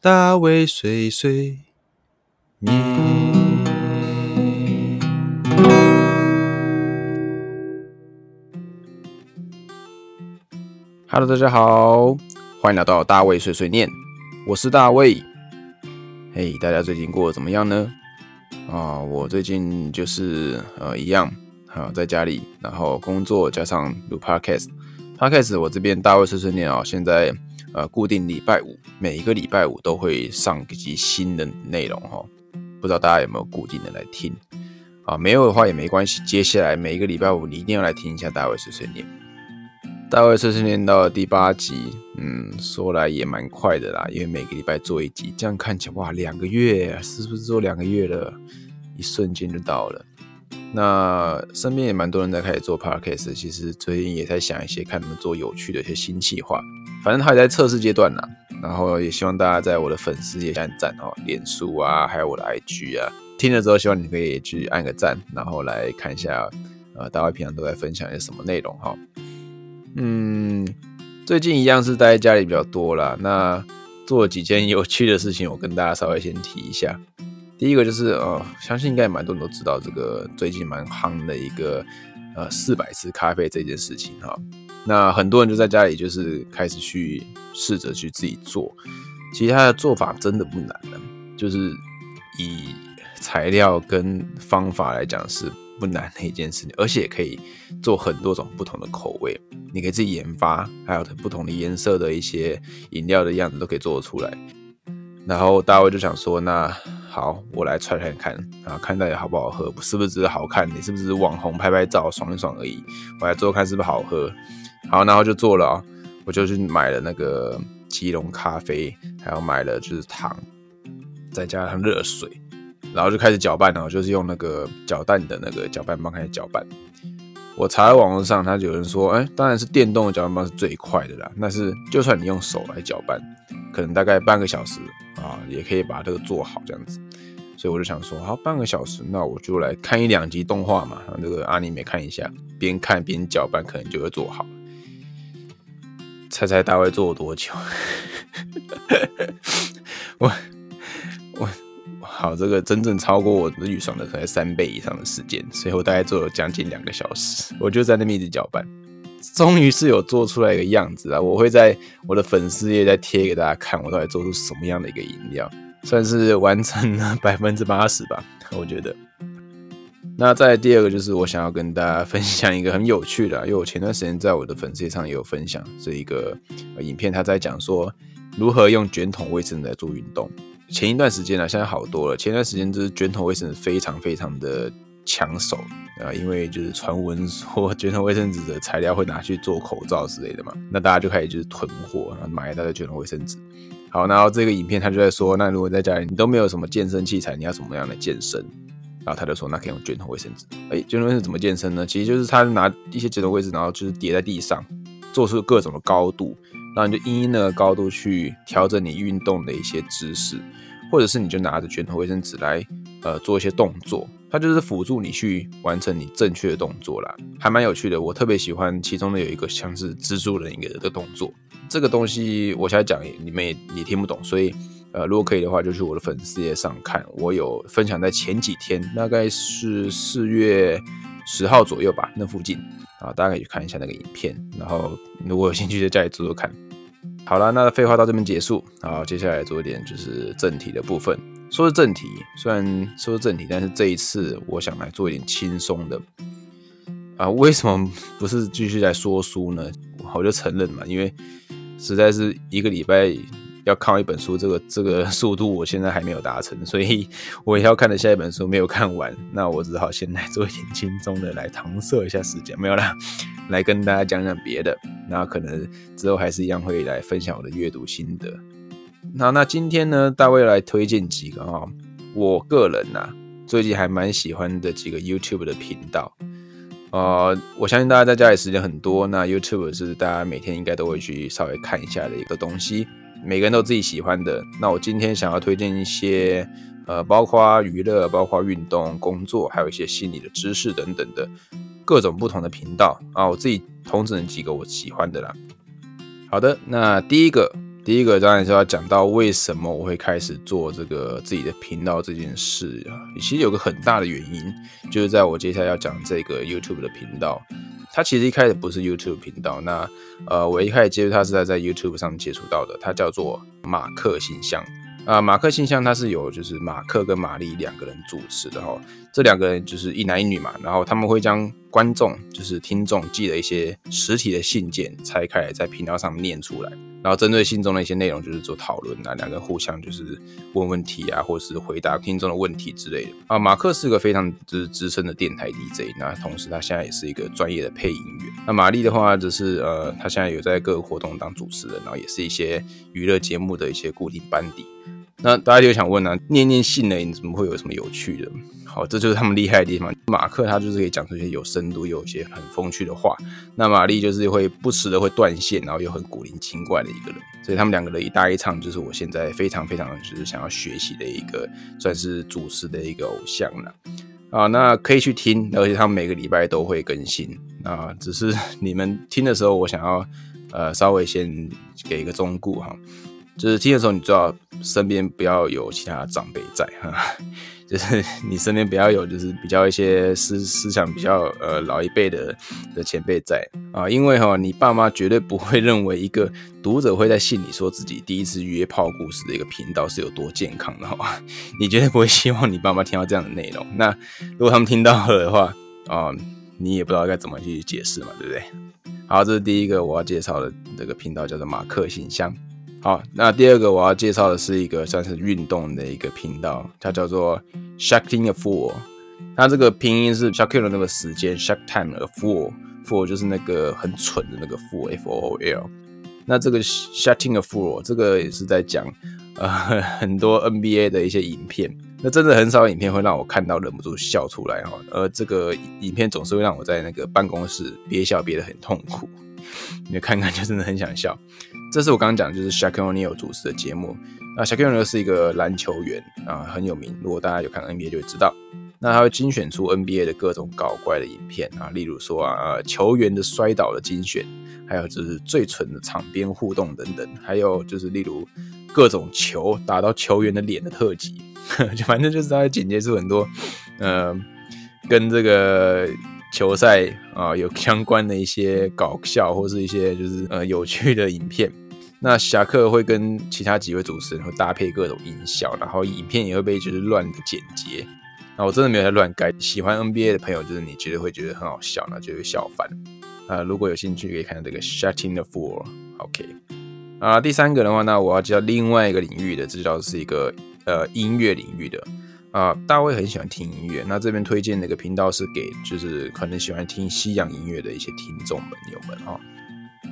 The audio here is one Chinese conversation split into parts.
大卫碎碎念。Hello，大家好，欢迎来到大卫碎碎念，我是大卫。嘿，大家最近过得怎么样呢？啊，我最近就是呃一样，啊，在家里，然后工作加上录 podcast。podcast 我这边大卫碎碎念啊，现在呃固定礼拜五，每一个礼拜五都会上一集新的内容哈。不知道大家有没有固定的来听啊？没有的话也没关系，接下来每一个礼拜五你一定要来听一下大卫碎碎念。大卫碎碎念到了第八集，嗯，说来也蛮快的啦，因为每个礼拜做一集，这样看起来哇，两个月是不是做两个月了？一瞬间就到了。那身边也蛮多人在开始做 podcast，其实最近也在想一些看他们做有趣的一些新计划，反正还在测试阶段呢。然后也希望大家在我的粉丝页按赞哦，脸书啊，还有我的 IG 啊，听了之后希望你可以去按个赞，然后来看一下，呃，大家平常都在分享一些什么内容哈。嗯，最近一样是待在家里比较多啦。那做了几件有趣的事情，我跟大家稍微先提一下。第一个就是，呃，相信应该蛮多人都知道这个最近蛮夯的一个，呃，四百次咖啡这件事情哈。那很多人就在家里就是开始去试着去自己做。其实它的做法真的不难的，就是以材料跟方法来讲是。不难的一件事情，而且可以做很多种不同的口味，你可以自己研发，还有不同的颜色的一些饮料的样子都可以做得出来。然后大卫就想说：“那好，我来揣揣看，啊，看到底好不好喝，是不是只是好看？你是不是网红拍拍照爽一爽而已？我来做看是不是好喝。好，然后就做了，我就去买了那个吉隆咖啡，还有买了就是糖，再加上热水。”然后就开始搅拌了，就是用那个搅蛋的那个搅拌棒开始搅拌。我查在网络上，他有人说，哎，当然是电动的搅拌棒是最快的啦。但是就算你用手来搅拌，可能大概半个小时啊，也可以把这个做好这样子。所以我就想说，好，半个小时，那我就来看一两集动画嘛，让这个阿尼美看一下，边看边搅拌，可能就会做好。猜猜大概做了多久？我我。好，这个真正超过我的预算的才三倍以上的时间，所以我大概做了将近两个小时，我就在那边一直搅拌，终于是有做出来一个样子啊！我会在我的粉丝页再贴给大家看，我到底做出什么样的一个饮料，算是完成了 百分之八十吧，我觉得。那再第二个就是我想要跟大家分享一个很有趣的，因为我前段时间在我的粉丝上也有分享这一个影片，他在讲说如何用卷筒卫生来做运动。前一段时间呢，现在好多了。前段时间就是卷筒卫生纸非常非常的抢手啊，因为就是传闻说卷筒卫生纸的材料会拿去做口罩之类的嘛，那大家就开始就是囤货，然后买一大堆卷筒卫生纸。好，然后这个影片他就在说，那如果在家里你都没有什么健身器材，你要怎么样的健身？然后他就说，那可以用卷筒卫生纸。哎，卷筒卫生纸怎么健身呢？其实就是他拿一些卷筒卫生纸，然后就是叠在地上，做出各种的高度。然后你就因那个高度去调整你运动的一些姿势，或者是你就拿着卷筒卫生纸来呃做一些动作，它就是辅助你去完成你正确的动作啦，还蛮有趣的。我特别喜欢其中的有一个像是蜘蛛人一个的动作，这个东西我现在讲你们也也听不懂，所以呃如果可以的话，就去我的粉丝页上看，我有分享在前几天，大概是四月十号左右吧，那附近。啊，大家可以去看一下那个影片，然后如果有兴趣，就家里做做看。好了，那废话到这边结束，好，接下来做一点就是正题的部分。说是正题，虽然说是正题，但是这一次我想来做一点轻松的。啊，为什么不是继续在说书呢？我就承认嘛，因为实在是一个礼拜。要看完一本书，这个这个速度我现在还没有达成，所以 我也要看的下一本书没有看完，那我只好先来做一点轻松的来搪塞一下时间，没有啦，来跟大家讲讲别的，那可能之后还是一样会来分享我的阅读心得。那那今天呢，大卫来推荐几个啊，我个人呐最近还蛮喜欢的几个 YouTube 的频道，呃，我相信大家在家里时间很多，那 YouTube 是大家每天应该都会去稍微看一下的一个东西。每个人都自己喜欢的，那我今天想要推荐一些，呃，包括娱乐、包括运动、工作，还有一些心理的知识等等的各种不同的频道啊，我自己统整几个我喜欢的啦。好的，那第一个，第一个当然是要讲到为什么我会开始做这个自己的频道这件事啊。其实有个很大的原因，就是在我接下来要讲这个 YouTube 的频道，它其实一开始不是 YouTube 频道。那呃，我一开始接触它是在在 YouTube 上接触到的，它叫做马克信箱。啊，马克信箱它是有就是马克跟玛丽两个人主持的哈，这两个人就是一男一女嘛，然后他们会将观众就是听众寄的一些实体的信件拆开来在频道上念出来，然后针对信中的一些内容就是做讨论啊，两个互相就是问问题啊，或是回答听众的问题之类的啊。马克是个非常就是资深的电台 DJ，那同时他现在也是一个专业的配音员。那玛丽的话只是呃，他现在有在各个活动当主持人，然后也是一些娱乐节目的一些固定班底。那大家就想问呢，念念信呢，你怎么会有什么有趣的？好，这就是他们厉害的地方。马克他就是可以讲出一些有深度、有一些很风趣的话。那玛丽就是会不时的会断线，然后又很古灵精怪的一个人。所以他们两个的一搭一唱，就是我现在非常非常就是想要学习的一个，算是主持的一个偶像了。啊，那可以去听，而且他们每个礼拜都会更新。啊，只是你们听的时候，我想要呃稍微先给一个忠告哈。就是听的时候，你最好身边不要有其他长辈在哈，就是你身边不要有就是比较一些思思想比较呃老一辈的的前辈在啊，因为哈你爸妈绝对不会认为一个读者会在信里说自己第一次约炮故事的一个频道是有多健康的哈，你绝对不会希望你爸妈听到这样的内容。那如果他们听到了的话啊，你也不知道该怎么去解释嘛，对不对？好，这是第一个我要介绍的这个频道，叫做马克信箱。好，那第二个我要介绍的是一个算是运动的一个频道，它叫做 Shaking a Fool。它这个拼音是 Shack 的那个时间，Shack Time a Fool，Fool 就是那个很蠢的那个 Fool，F O O L。那这个 Shaking a Fool 这个也是在讲呃 很多 NBA 的一些影片。那真的很少影片会让我看到忍不住笑出来哈，而这个影片总是会让我在那个办公室憋笑憋得很痛苦。你看看就真的很想笑。这是我刚刚讲，就是 Shaquille O'Neal 主持的节目。那 Shaquille O'Neal 是一个篮球员啊，很有名。如果大家有看 NBA 就会知道。那他会精选出 NBA 的各种搞怪的影片啊，例如说啊，球员的摔倒的精选，还有就是最蠢的场边互动等等，还有就是例如各种球打到球员的脸的特辑，就反正就是他会剪接出很多呃跟这个。球赛啊，有相关的一些搞笑或是一些就是 呃有趣的影片。那侠客会跟其他几位主持人会搭配各种音效，然后影片也会被就是乱的剪接。那我真的没有在乱改。喜欢 NBA 的朋友，就是你绝对会觉得很好笑，那就会笑翻。啊，如果有兴趣可以看这个 Shutting the Fool。OK。啊，第三个的话，那我要介绍另外一个领域的，这叫是一个呃音乐领域的。啊，大卫很喜欢听音乐。那这边推荐的一个频道是给就是可能喜欢听西洋音乐的一些听众们友们哈。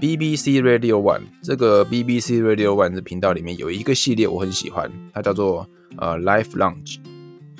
BBC Radio One 这个 BBC Radio One 的频道里面有一个系列我很喜欢，它叫做呃 Live Lounge，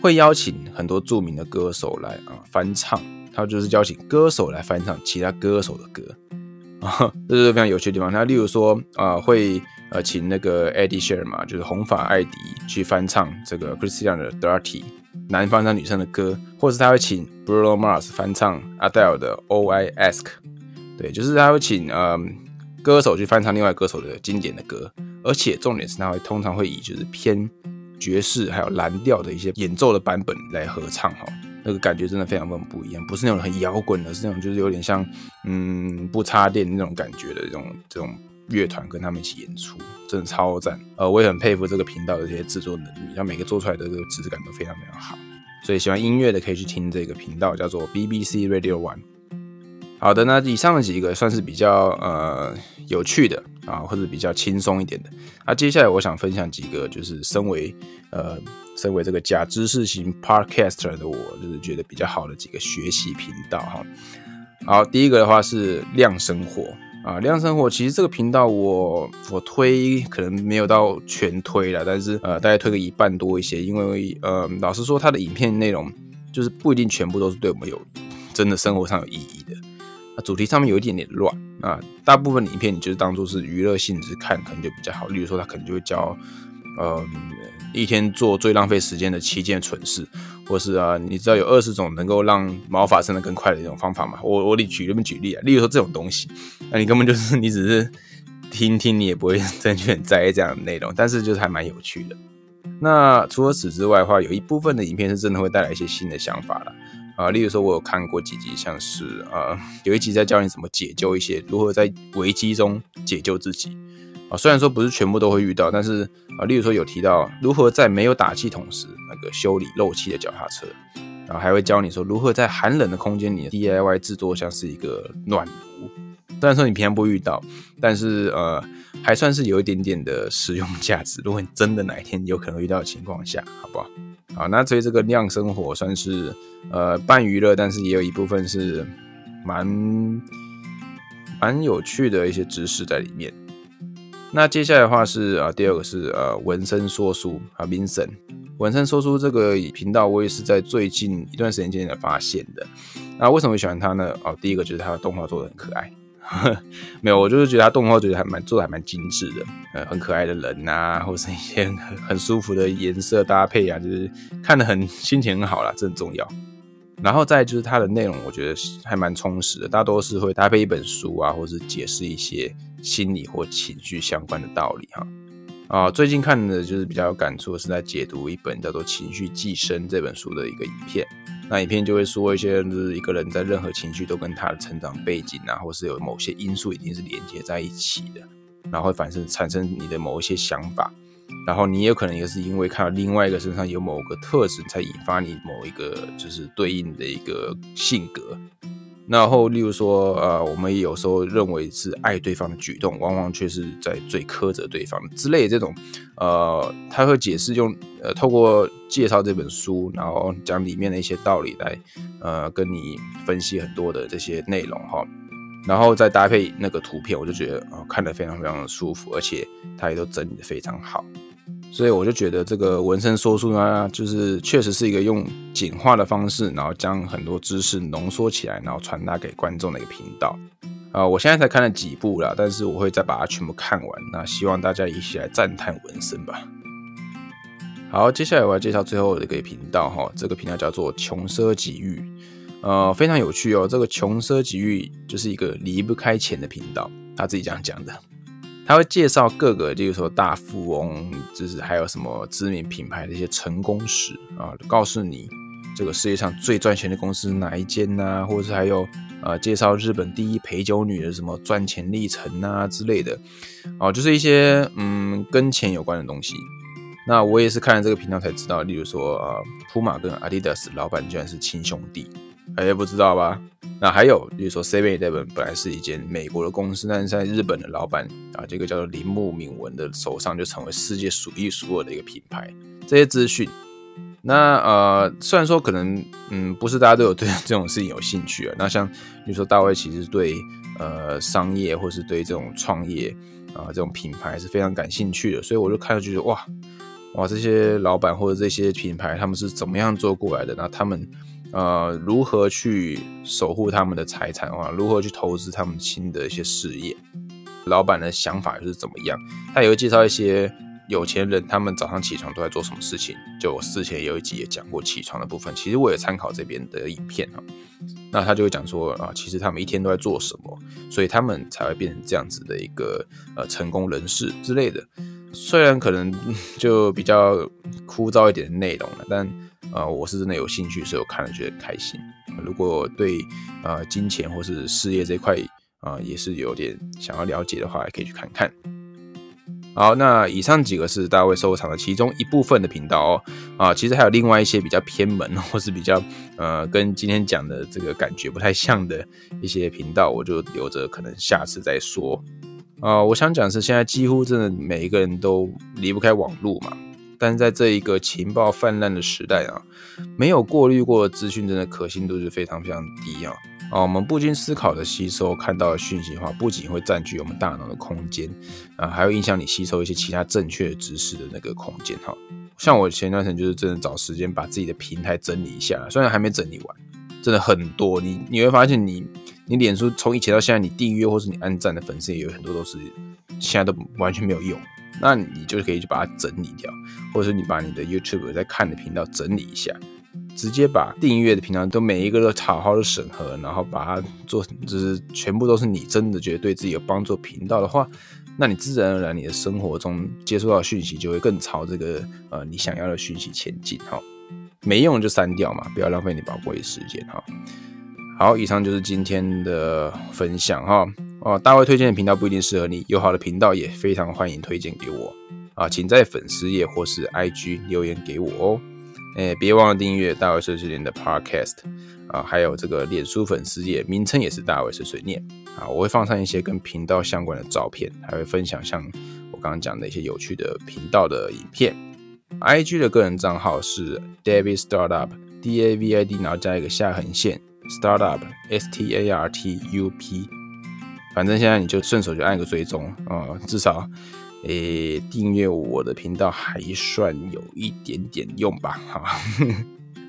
会邀请很多著名的歌手来啊翻唱，它就是邀请歌手来翻唱其他歌手的歌啊，这是非常有趣的地方。那例如说啊会。呃，请那个 Eddie s h e r 嘛，就是红发艾迪去翻唱这个 Christian 的 Dirty 男方唱女生的歌，或者是他会请 Bruno Mars 翻唱 Adele 的 o I Ask，对，就是他会请呃歌手去翻唱另外歌手的经典的歌，而且重点是他会通常会以就是偏爵士还有蓝调的一些演奏的版本来合唱哈，那个感觉真的非常非常不一样，不是那种很摇滚的，是那种就是有点像嗯不插电那种感觉的这种这种。乐团跟他们一起演出，真的超赞。呃，我也很佩服这个频道的这些制作能力，像每个做出来的这个质感都非常非常好。所以喜欢音乐的可以去听这个频道，叫做 BBC Radio One。好的，那以上的几个算是比较呃有趣的啊，或者比较轻松一点的。那接下来我想分享几个，就是身为呃身为这个假知识型 Podcaster 的我，就是觉得比较好的几个学习频道哈。好，第一个的话是亮生活。啊，亮生活其实这个频道我我推可能没有到全推了，但是呃大概推个一半多一些，因为呃老实说，它的影片内容就是不一定全部都是对我们有真的生活上有意义的，主题上面有一点点乱啊，大部分影片你就是当做是娱乐性质看，可能就比较好。例如说，他可能就会教。呃，一天做最浪费时间的七件蠢事，或是啊，你知道有二十种能够让毛发生的更快的一种方法吗？我我得举那么举例啊，例如说这种东西，那你根本就是你只是听听你也不会真的很在意这样的内容，但是就是还蛮有趣的。那除了此之外的话，有一部分的影片是真的会带来一些新的想法了啊，例如说我有看过几集，像是啊有一集在教你怎么解救一些，如何在危机中解救自己啊。虽然说不是全部都会遇到，但是啊，例如说有提到如何在没有打气筒时那个修理漏气的脚踏车，然后还会教你说如何在寒冷的空间里 DIY 制作像是一个暖炉。虽然说你平常不遇到，但是呃。还算是有一点点的实用价值。如果你真的哪一天有可能遇到的情况下，好不好？好，那所以这个酿生活算是呃半娱乐，但是也有一部分是蛮蛮有趣的一些知识在里面。那接下来的话是啊，第二个是呃纹身说书啊，Vincent 纹身说书这个频道，我也是在最近一段时间间才发现的。那为什么喜欢他呢？哦，第一个就是他的动画做的很可爱。没有，我就是觉得他动画觉得还蛮做的还蛮精致的，呃，很可爱的人呐，或是一些很很舒服的颜色搭配啊，就是看得很心情很好啦，这很重要。然后再就是它的内容，我觉得还蛮充实的，大多是会搭配一本书啊，或是解释一些心理或情绪相关的道理哈。啊最近看的就是比较有感触，是在解读一本叫做《情绪寄生》这本书的一个影片。那影片就会说一些，就是一个人在任何情绪都跟他的成长背景啊，或是有某些因素一定是连接在一起的，然后会反生产生你的某一些想法，然后你也可能也是因为看到另外一个身上有某个特质，才引发你某一个就是对应的一个性格。然后，例如说，呃，我们有时候认为是爱对方的举动，往往却是在最苛责对方之类这种，呃，他会解释用，呃，透过介绍这本书，然后讲里面的一些道理来，呃，跟你分析很多的这些内容哈，然后再搭配那个图片，我就觉得啊，看得非常非常的舒服，而且他也都整理的非常好。所以我就觉得这个纹身说书呢，就是确实是一个用简化的方式，然后将很多知识浓缩起来，然后传达给观众的一个频道。啊，我现在才看了几部啦，但是我会再把它全部看完。那希望大家一起来赞叹纹身吧。好，接下来我要介绍最后的一个频道哈，这个频道叫做穷奢极欲，呃，非常有趣哦。这个穷奢极欲就是一个离不开钱的频道，他自己这样讲的。他会介绍各个，例如说大富翁，就是还有什么知名品牌的一些成功史啊，告诉你这个世界上最赚钱的公司哪一间呐，或者是还有呃介绍日本第一陪酒女的什么赚钱历程啊之类的，哦，就是一些嗯跟钱有关的东西。那我也是看了这个频道才知道，例如说呃，普马跟阿迪达斯老板居然是亲兄弟。哎，不知道吧？那还有，比如说 Seven Eleven 本来是一间美国的公司，但是在日本的老板啊，这个叫做铃木敏文的手上，就成为世界数一数二的一个品牌。这些资讯，那呃，虽然说可能嗯，不是大家都有对这种事情有兴趣啊。那像比如说大卫，其实对呃商业或是对这种创业啊这种品牌是非常感兴趣的，所以我就看就觉得哇哇，这些老板或者这些品牌他们是怎么样做过来的？那他们。呃，如何去守护他们的财产啊？如何去投资他们新的一些事业？老板的想法又是怎么样？他也会介绍一些有钱人，他们早上起床都在做什么事情。就我之前有一集也讲过起床的部分，其实我也参考这边的影片哈。那他就会讲说啊，其实他们一天都在做什么，所以他们才会变成这样子的一个呃成功人士之类的。虽然可能 就比较枯燥一点的内容了，但。呃，我是真的有兴趣，所以我看了觉得开心。如果对呃金钱或是事业这块啊，也是有点想要了解的话，也可以去看看。好，那以上几个是大卫收藏的其中一部分的频道哦。啊，其实还有另外一些比较偏门或是比较呃跟今天讲的这个感觉不太像的一些频道，我就留着可能下次再说。啊，我想讲是现在几乎真的每一个人都离不开网络嘛。但是在这一个情报泛滥的时代啊，没有过滤过的资讯，真的可信度是非常非常低啊！啊，我们不经思考的吸收看到的讯息的话，不仅会占据我们大脑的空间啊，还会影响你吸收一些其他正确的知识的那个空间哈。像我前段时间就是真的找时间把自己的平台整理一下，虽然还没整理完，真的很多。你你会发现，你你脸书从以前到现在，你订阅或是你按赞的粉丝也有很多都是现在都完全没有用。那你就可以去把它整理掉，或者是你把你的 YouTube 在看的频道整理一下，直接把订阅的频道都每一个都好好的审核，然后把它做，就是全部都是你真的觉得对自己有帮助频道的话，那你自然而然你的生活中接触到讯息就会更朝这个呃你想要的讯息前进哈。没用就删掉嘛，不要浪费你宝贵的时间哈。好，以上就是今天的分享哈。哦，大卫推荐的频道不一定适合你，有好的频道也非常欢迎推荐给我啊，请在粉丝页或是 IG 留言给我哦。哎，别忘了订阅大卫碎碎念的 Podcast 啊，还有这个脸书粉丝页，名称也是大卫碎碎念啊。我会放上一些跟频道相关的照片，还会分享像我刚刚讲的一些有趣的频道的影片。IG 的个人账号是 David Startup，D A V I D，然后加一个下横线 Startup，S T A R T U P。反正现在你就顺手就按个追踪啊，至少诶订阅我的频道还算有一点点用吧。好，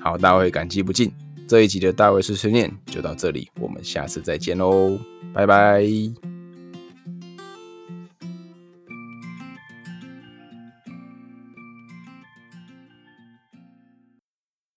好，大卫感激不尽。这一集的大卫碎碎念就到这里，我们下次再见喽，拜拜。